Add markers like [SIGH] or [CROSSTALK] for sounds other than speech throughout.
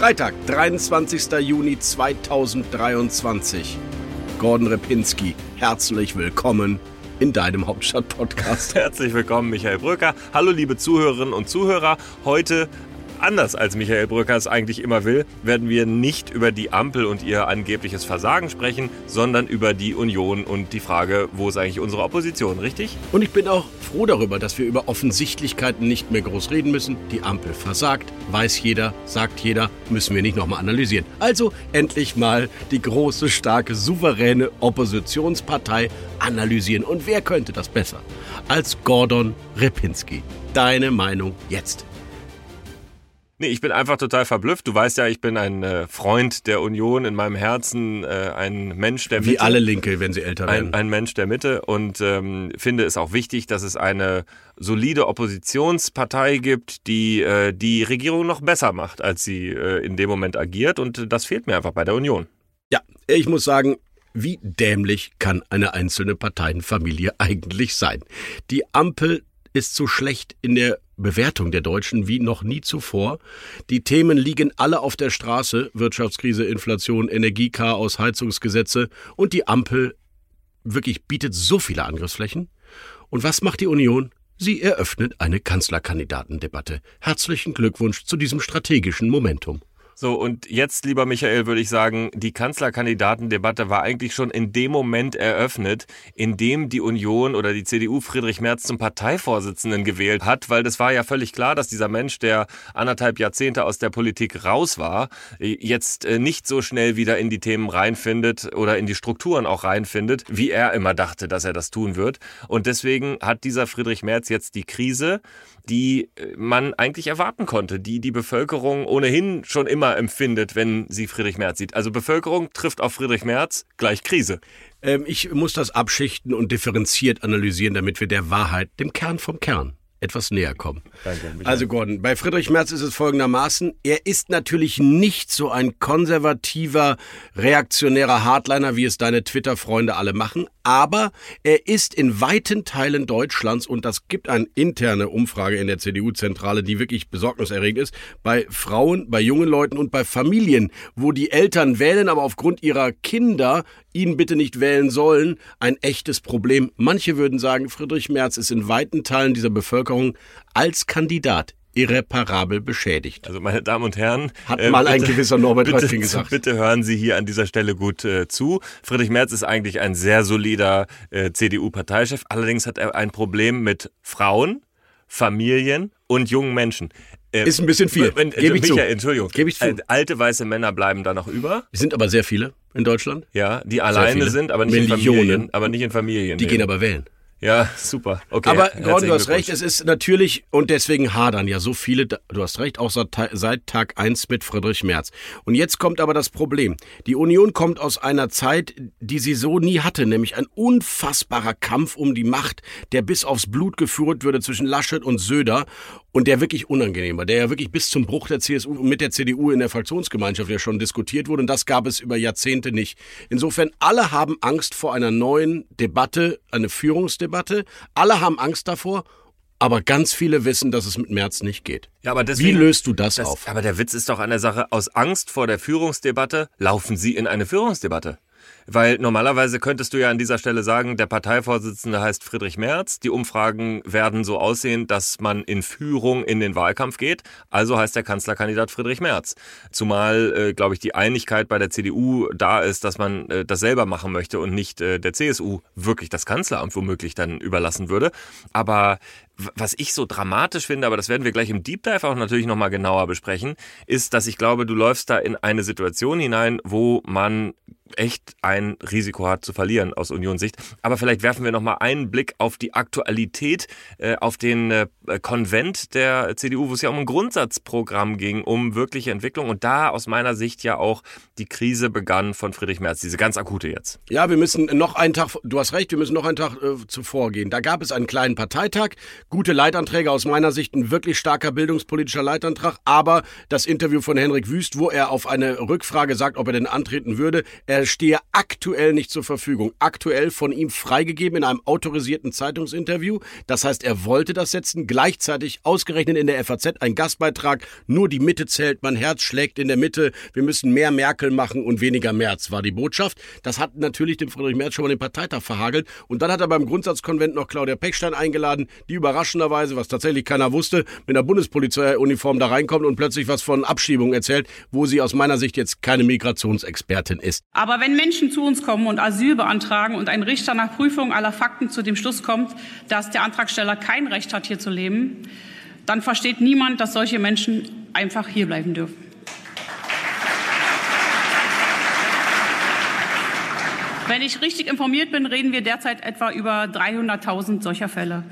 Freitag, 23. Juni 2023. Gordon Repinski, herzlich willkommen in deinem Hauptstadt-Podcast. Herzlich willkommen, Michael Brücker. Hallo, liebe Zuhörerinnen und Zuhörer. Heute anders als Michael Brücker es eigentlich immer will, werden wir nicht über die Ampel und ihr angebliches Versagen sprechen, sondern über die Union und die Frage, wo ist eigentlich unsere Opposition, richtig? Und ich bin auch froh darüber, dass wir über Offensichtlichkeiten nicht mehr groß reden müssen. Die Ampel versagt, weiß jeder, sagt jeder, müssen wir nicht nochmal analysieren. Also endlich mal die große, starke, souveräne Oppositionspartei analysieren. Und wer könnte das besser als Gordon Ripinski? Deine Meinung jetzt. Nee, ich bin einfach total verblüfft. Du weißt ja, ich bin ein äh, Freund der Union in meinem Herzen, äh, ein Mensch der Mitte. Wie alle Linke, wenn sie älter werden. Ein, ein Mensch der Mitte und ähm, finde es auch wichtig, dass es eine solide Oppositionspartei gibt, die äh, die Regierung noch besser macht, als sie äh, in dem Moment agiert. Und das fehlt mir einfach bei der Union. Ja, ich muss sagen, wie dämlich kann eine einzelne Parteienfamilie [LAUGHS] eigentlich sein? Die Ampel ist so schlecht in der Bewertung der Deutschen wie noch nie zuvor. Die Themen liegen alle auf der Straße. Wirtschaftskrise, Inflation, Energiechaos, Heizungsgesetze und die Ampel wirklich bietet so viele Angriffsflächen. Und was macht die Union? Sie eröffnet eine Kanzlerkandidatendebatte. Herzlichen Glückwunsch zu diesem strategischen Momentum. So, und jetzt, lieber Michael, würde ich sagen, die Kanzlerkandidatendebatte war eigentlich schon in dem Moment eröffnet, in dem die Union oder die CDU Friedrich Merz zum Parteivorsitzenden gewählt hat, weil das war ja völlig klar, dass dieser Mensch, der anderthalb Jahrzehnte aus der Politik raus war, jetzt äh, nicht so schnell wieder in die Themen reinfindet oder in die Strukturen auch reinfindet, wie er immer dachte, dass er das tun wird. Und deswegen hat dieser Friedrich Merz jetzt die Krise, die äh, man eigentlich erwarten konnte, die die Bevölkerung ohnehin schon immer empfindet, wenn sie Friedrich Merz sieht. Also Bevölkerung trifft auf Friedrich Merz gleich Krise. Ähm, ich muss das abschichten und differenziert analysieren, damit wir der Wahrheit, dem Kern vom Kern, etwas näher kommen. Danke, also Gordon, bei Friedrich Merz ist es folgendermaßen, er ist natürlich nicht so ein konservativer, reaktionärer Hardliner, wie es deine Twitter-Freunde alle machen, aber er ist in weiten Teilen Deutschlands, und das gibt eine interne Umfrage in der CDU-Zentrale, die wirklich besorgniserregend ist, bei Frauen, bei jungen Leuten und bei Familien, wo die Eltern wählen, aber aufgrund ihrer Kinder ihn bitte nicht wählen sollen, ein echtes Problem. Manche würden sagen, Friedrich Merz ist in weiten Teilen dieser Bevölkerung als Kandidat irreparabel beschädigt. Also meine Damen und Herren, hat äh, mal bitte, ein gewisser Norbert bitte, Röttgen gesagt. Bitte hören Sie hier an dieser Stelle gut äh, zu. Friedrich Merz ist eigentlich ein sehr solider äh, CDU-Parteichef. Allerdings hat er ein Problem mit Frauen, Familien und jungen Menschen. Äh, ist ein bisschen viel. Gebe ich Michael, zu. Entschuldigung. Gebe ich zu. Äh, alte weiße Männer bleiben da noch über. Es sind aber sehr viele in Deutschland. Ja, die alleine sind, aber nicht Millionen. in Familien. Aber nicht in Familien. Die gehen aber wählen. Ja, super. Okay. Aber Gordon, du hast recht, es ist natürlich, und deswegen hadern ja so viele, du hast recht, auch seit Tag eins mit Friedrich Merz. Und jetzt kommt aber das Problem. Die Union kommt aus einer Zeit, die sie so nie hatte, nämlich ein unfassbarer Kampf um die Macht, der bis aufs Blut geführt würde zwischen Laschet und Söder und der wirklich unangenehm war, der ja wirklich bis zum Bruch der CSU und mit der CDU in der Fraktionsgemeinschaft ja schon diskutiert wurde und das gab es über Jahrzehnte nicht. Insofern alle haben Angst vor einer neuen Debatte, eine Führungsdebatte, alle haben Angst davor aber ganz viele wissen, dass es mit März nicht geht. Ja, aber deswegen, Wie löst du das, das auf? Aber der Witz ist doch an der Sache, aus Angst vor der Führungsdebatte laufen Sie in eine Führungsdebatte. Weil normalerweise könntest du ja an dieser Stelle sagen, der Parteivorsitzende heißt Friedrich Merz. Die Umfragen werden so aussehen, dass man in Führung in den Wahlkampf geht. Also heißt der Kanzlerkandidat Friedrich Merz. Zumal, äh, glaube ich, die Einigkeit bei der CDU da ist, dass man äh, das selber machen möchte und nicht äh, der CSU wirklich das Kanzleramt womöglich dann überlassen würde. Aber was ich so dramatisch finde, aber das werden wir gleich im Deep Dive auch natürlich nochmal genauer besprechen, ist, dass ich glaube, du läufst da in eine Situation hinein, wo man echt ein Risiko hat zu verlieren aus Unionssicht. Aber vielleicht werfen wir noch mal einen Blick auf die Aktualität, äh, auf den äh, Konvent der CDU, wo es ja um ein Grundsatzprogramm ging, um wirkliche Entwicklung und da aus meiner Sicht ja auch die Krise begann von Friedrich Merz, diese ganz akute jetzt. Ja, wir müssen noch einen Tag, du hast recht, wir müssen noch einen Tag äh, zuvor gehen. Da gab es einen kleinen Parteitag, gute Leitanträge aus meiner Sicht, ein wirklich starker bildungspolitischer Leitantrag, aber das Interview von Henrik Wüst, wo er auf eine Rückfrage sagt, ob er denn antreten würde, er stehe aktuell nicht zur Verfügung. Aktuell von ihm freigegeben in einem autorisierten Zeitungsinterview. Das heißt, er wollte das setzen. Gleichzeitig ausgerechnet in der FAZ ein Gastbeitrag. Nur die Mitte zählt. Mein Herz schlägt in der Mitte. Wir müssen mehr Merkel machen und weniger Merz, war die Botschaft. Das hat natürlich dem Friedrich Merz schon mal den Parteitag verhagelt. Und dann hat er beim Grundsatzkonvent noch Claudia Pechstein eingeladen, die überraschenderweise, was tatsächlich keiner wusste, mit einer Bundespolizeiuniform da reinkommt und plötzlich was von Abschiebung erzählt, wo sie aus meiner Sicht jetzt keine Migrationsexpertin ist. Aber wenn Menschen zu uns kommen und Asyl beantragen und ein Richter nach Prüfung aller Fakten zu dem Schluss kommt, dass der Antragsteller kein Recht hat, hier zu leben, dann versteht niemand, dass solche Menschen einfach hierbleiben dürfen. Wenn ich richtig informiert bin, reden wir derzeit etwa über 300.000 solcher Fälle.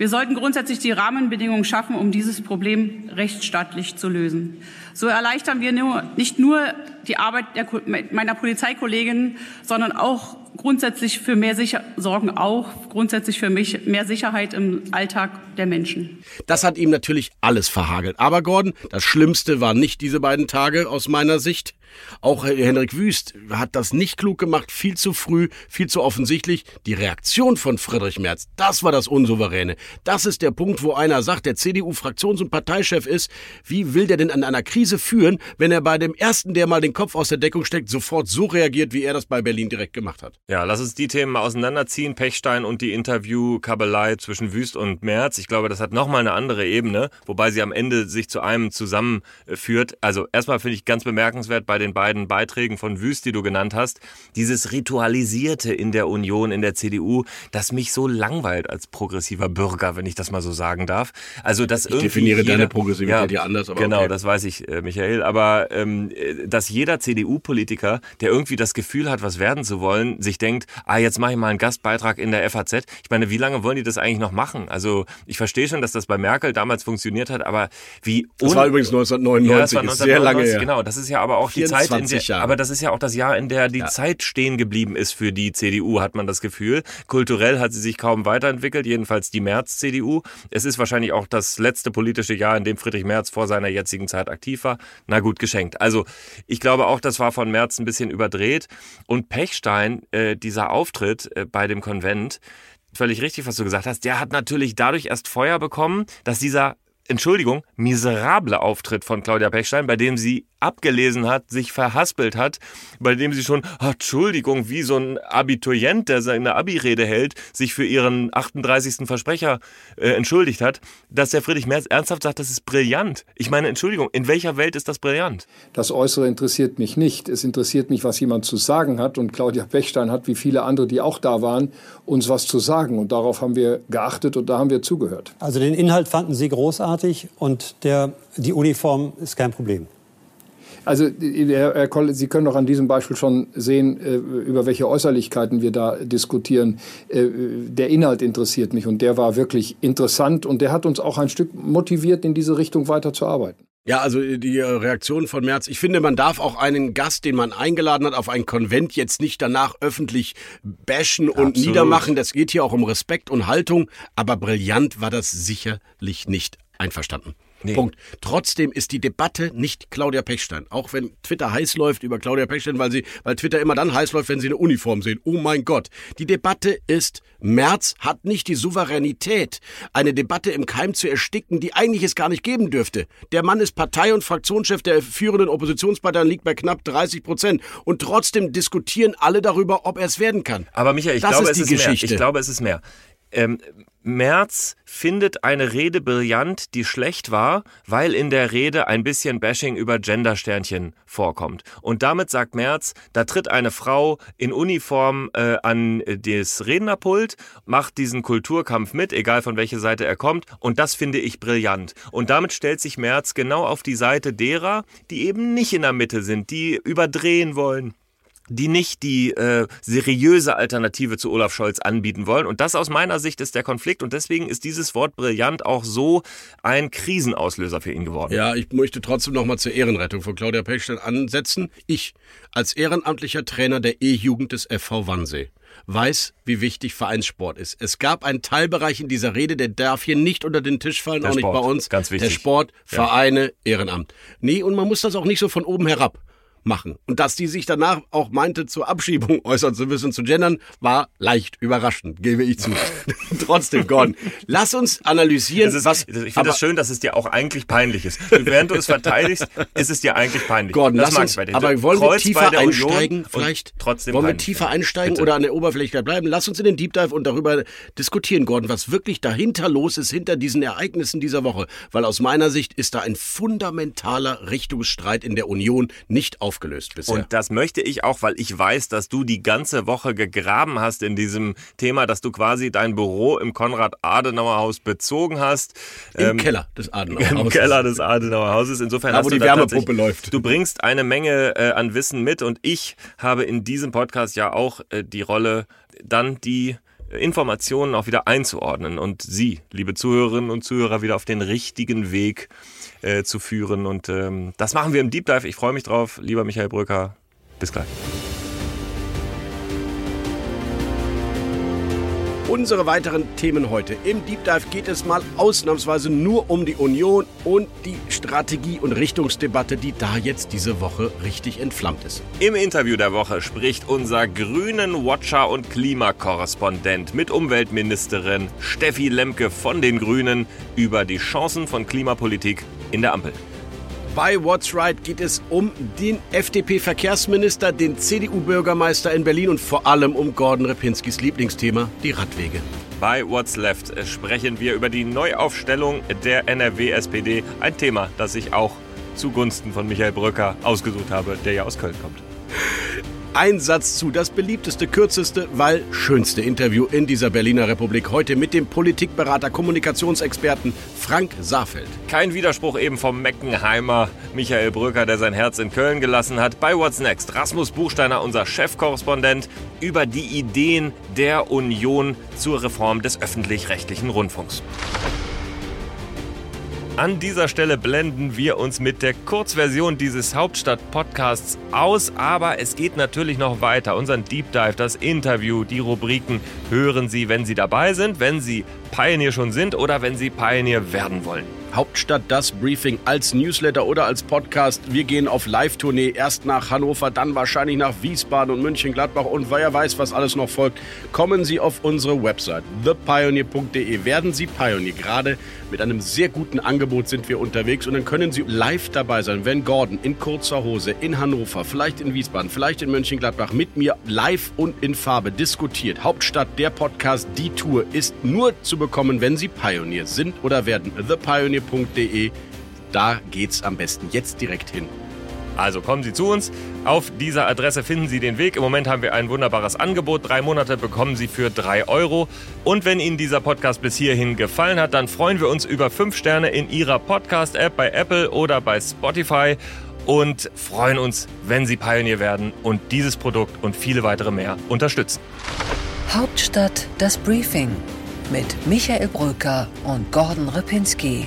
Wir sollten grundsätzlich die Rahmenbedingungen schaffen, um dieses Problem rechtsstaatlich zu lösen. So erleichtern wir nur, nicht nur die Arbeit der, meiner Polizeikolleginnen, sondern auch grundsätzlich für mehr Sicher sorgen auch grundsätzlich für mich mehr Sicherheit im Alltag der Menschen. Das hat ihm natürlich alles verhagelt. Aber Gordon, das Schlimmste waren nicht diese beiden Tage aus meiner Sicht. Auch Henrik Wüst hat das nicht klug gemacht, viel zu früh, viel zu offensichtlich. Die Reaktion von Friedrich Merz, das war das Unsouveräne. Das ist der Punkt, wo einer sagt, der CDU-Fraktions- und Parteichef ist, wie will der denn an einer Krise führen, wenn er bei dem Ersten, der mal den Kopf aus der Deckung steckt, sofort so reagiert, wie er das bei Berlin direkt gemacht hat? Ja, lass uns die Themen mal auseinanderziehen. Pechstein und die Interview-Kabelei zwischen Wüst und Merz. Ich glaube, das hat nochmal eine andere Ebene, wobei sie am Ende sich zu einem zusammenführt. Also erstmal finde ich ganz bemerkenswert bei den beiden Beiträgen von Wüst, die du genannt hast, dieses Ritualisierte in der Union, in der CDU, das mich so langweilt als progressiver Bürger, wenn ich das mal so sagen darf. Also das ich definiere jeder, deine Progressivität ja, anders, aber genau, okay. das weiß ich, äh, Michael. Aber ähm, dass jeder CDU-Politiker, der irgendwie das Gefühl hat, was werden zu wollen, sich denkt, ah, jetzt mache ich mal einen Gastbeitrag in der FAZ. Ich meine, wie lange wollen die das eigentlich noch machen? Also ich verstehe schon, dass das bei Merkel damals funktioniert hat, aber wie Das war übrigens 1999, ja, das war 1999 sehr lange her. Genau, das ist ja aber auch die Zeit, in der, Jahre. aber das ist ja auch das Jahr, in der die ja. Zeit stehen geblieben ist für die CDU, hat man das Gefühl. Kulturell hat sie sich kaum weiterentwickelt, jedenfalls die März-CDU. Es ist wahrscheinlich auch das letzte politische Jahr, in dem Friedrich Merz vor seiner jetzigen Zeit aktiv war. Na gut, geschenkt. Also ich glaube auch, das war von Merz ein bisschen überdreht. Und Pechstein, äh, dieser Auftritt äh, bei dem Konvent, völlig richtig, was du gesagt hast, der hat natürlich dadurch erst Feuer bekommen, dass dieser Entschuldigung, miserable Auftritt von Claudia Pechstein, bei dem sie abgelesen hat, sich verhaspelt hat, bei dem sie schon, oh, Entschuldigung, wie so ein Abiturient, der seine Abi-Rede hält, sich für ihren 38. Versprecher äh, entschuldigt hat, dass der Friedrich Merz ernsthaft sagt, das ist brillant. Ich meine, Entschuldigung, in welcher Welt ist das brillant? Das Äußere interessiert mich nicht. Es interessiert mich, was jemand zu sagen hat. Und Claudia Pechstein hat, wie viele andere, die auch da waren, uns was zu sagen. Und darauf haben wir geachtet und da haben wir zugehört. Also den Inhalt fanden Sie großartig und der, die Uniform ist kein Problem. Also Herr Koll, Sie können doch an diesem Beispiel schon sehen, äh, über welche Äußerlichkeiten wir da diskutieren. Äh, der Inhalt interessiert mich und der war wirklich interessant und der hat uns auch ein Stück motiviert, in diese Richtung weiterzuarbeiten. Ja, also die Reaktion von Merz. Ich finde, man darf auch einen Gast, den man eingeladen hat, auf ein Konvent jetzt nicht danach öffentlich bashen und Absolut. niedermachen. Das geht hier auch um Respekt und Haltung. Aber brillant war das sicherlich nicht einverstanden. Nee. Punkt. Trotzdem ist die Debatte nicht Claudia Pechstein. Auch wenn Twitter heiß läuft über Claudia Pechstein, weil sie, weil Twitter immer dann heiß läuft, wenn sie eine Uniform sehen. Oh mein Gott. Die Debatte ist, Merz hat nicht die Souveränität, eine Debatte im Keim zu ersticken, die eigentlich es gar nicht geben dürfte. Der Mann ist Partei- und Fraktionschef der führenden Oppositionsparteien, liegt bei knapp 30 Prozent. Und trotzdem diskutieren alle darüber, ob er es werden kann. Aber Michael, ich, das glaube, ist es ist Geschichte. mehr. Ich glaube, es ist mehr. Ähm, Merz findet eine Rede brillant, die schlecht war, weil in der Rede ein bisschen Bashing über Gendersternchen vorkommt. Und damit sagt Merz, da tritt eine Frau in Uniform äh, an das Rednerpult, macht diesen Kulturkampf mit, egal von welcher Seite er kommt, und das finde ich brillant. Und damit stellt sich Merz genau auf die Seite derer, die eben nicht in der Mitte sind, die überdrehen wollen die nicht die äh, seriöse Alternative zu Olaf Scholz anbieten wollen. Und das aus meiner Sicht ist der Konflikt. Und deswegen ist dieses Wort brillant auch so ein Krisenauslöser für ihn geworden. Ja, ich möchte trotzdem noch mal zur Ehrenrettung von Claudia Pechstein ansetzen. Ich als ehrenamtlicher Trainer der E-Jugend des FV Wannsee weiß, wie wichtig Vereinssport ist. Es gab einen Teilbereich in dieser Rede, der darf hier nicht unter den Tisch fallen, der auch Sport, nicht bei uns. Ganz wichtig. Der Sport, Ja. Vereine, Ehrenamt. Nee, und man muss das auch nicht so von oben herab machen. Und dass die sich danach auch meinte, zur Abschiebung [LAUGHS] äußern zu müssen, zu gendern, war leicht überraschend, gebe ich zu. [LAUGHS] Trotzdem, Gordon, lass uns analysieren, Es ist, was... ich finde das schön, dass es dir auch eigentlich peinlich ist. Während du es verteidigst, ist es dir eigentlich peinlich. Gordon, das lass uns, bei dir. aber wollen wir tiefer einsteigen vielleicht? Trotzdem wollen wir tiefer einsteigen Bitte. oder an der Oberfläche bleiben? Lass uns in den Deep Dive und darüber diskutieren, Gordon, was wirklich dahinter los ist, hinter diesen Ereignissen dieser Woche. Weil aus meiner Sicht ist da ein fundamentaler Richtungsstreit in der Union nicht aufgelöst bisher. Und das möchte ich auch, weil ich weiß, dass du die ganze Woche gegraben hast in diesem Thema, dass du quasi dein Büro im Konrad-Adenauer-Haus bezogen hast. Im Keller des Adenauer Im. Keller des Adenauer Hauses. Insofern Da, hast wo du die Wärmepumpe läuft. Du bringst eine Menge äh, an Wissen mit und ich habe in diesem Podcast ja auch äh, die Rolle, dann die Informationen auch wieder einzuordnen und Sie, liebe Zuhörerinnen und Zuhörer, wieder auf den richtigen Weg äh, zu führen. Und ähm, das machen wir im Deep Dive. Ich freue mich drauf. Lieber Michael Brücker, bis gleich. Unsere weiteren Themen heute. Im Deep Dive geht es mal ausnahmsweise nur um die Union und die Strategie- und Richtungsdebatte, die da jetzt diese Woche richtig entflammt ist. Im Interview der Woche spricht unser grünen Watcher und Klimakorrespondent mit Umweltministerin Steffi Lemke von den Grünen über die Chancen von Klimapolitik in der Ampel. Bei What's Right geht es um den FDP-Verkehrsminister, den CDU-Bürgermeister in Berlin und vor allem um Gordon Repinskis Lieblingsthema, die Radwege. Bei What's Left sprechen wir über die Neuaufstellung der NRW-SPD, ein Thema, das ich auch zugunsten von Michael Brücker ausgesucht habe, der ja aus Köln kommt. Ein Satz zu, das beliebteste, kürzeste, weil schönste Interview in dieser Berliner Republik. Heute mit dem Politikberater, Kommunikationsexperten Frank Saarfeld. Kein Widerspruch eben vom Meckenheimer Michael Brücker, der sein Herz in Köln gelassen hat. Bei What's Next Rasmus Buchsteiner, unser Chefkorrespondent, über die Ideen der Union zur Reform des öffentlich-rechtlichen Rundfunks. An dieser Stelle blenden wir uns mit der Kurzversion dieses Hauptstadt-Podcasts aus, aber es geht natürlich noch weiter. Unseren Deep Dive, das Interview, die Rubriken hören Sie, wenn Sie dabei sind, wenn Sie Pioneer schon sind oder wenn Sie Pioneer werden wollen. Hauptstadt das Briefing als Newsletter oder als Podcast. Wir gehen auf Live-Tournee erst nach Hannover, dann wahrscheinlich nach Wiesbaden und München-Gladbach und wer weiß, was alles noch folgt. Kommen Sie auf unsere Website thepioneer.de. Werden Sie Pioneer. Gerade mit einem sehr guten Angebot sind wir unterwegs und dann können Sie live dabei sein, wenn Gordon in kurzer Hose in Hannover, vielleicht in Wiesbaden, vielleicht in Mönchengladbach mit mir live und in Farbe diskutiert. Hauptstadt der Podcast, die Tour ist nur zu bekommen, wenn Sie Pioneer sind oder werden. thepioneer.de. Da geht's am besten jetzt direkt hin. Also kommen Sie zu uns. Auf dieser Adresse finden Sie den Weg. Im Moment haben wir ein wunderbares Angebot. Drei Monate bekommen Sie für drei Euro. Und wenn Ihnen dieser Podcast bis hierhin gefallen hat, dann freuen wir uns über fünf Sterne in Ihrer Podcast-App bei Apple oder bei Spotify und freuen uns, wenn Sie Pioneer werden und dieses Produkt und viele weitere mehr unterstützen. Hauptstadt das Briefing mit Michael Brücker und Gordon Ripinski.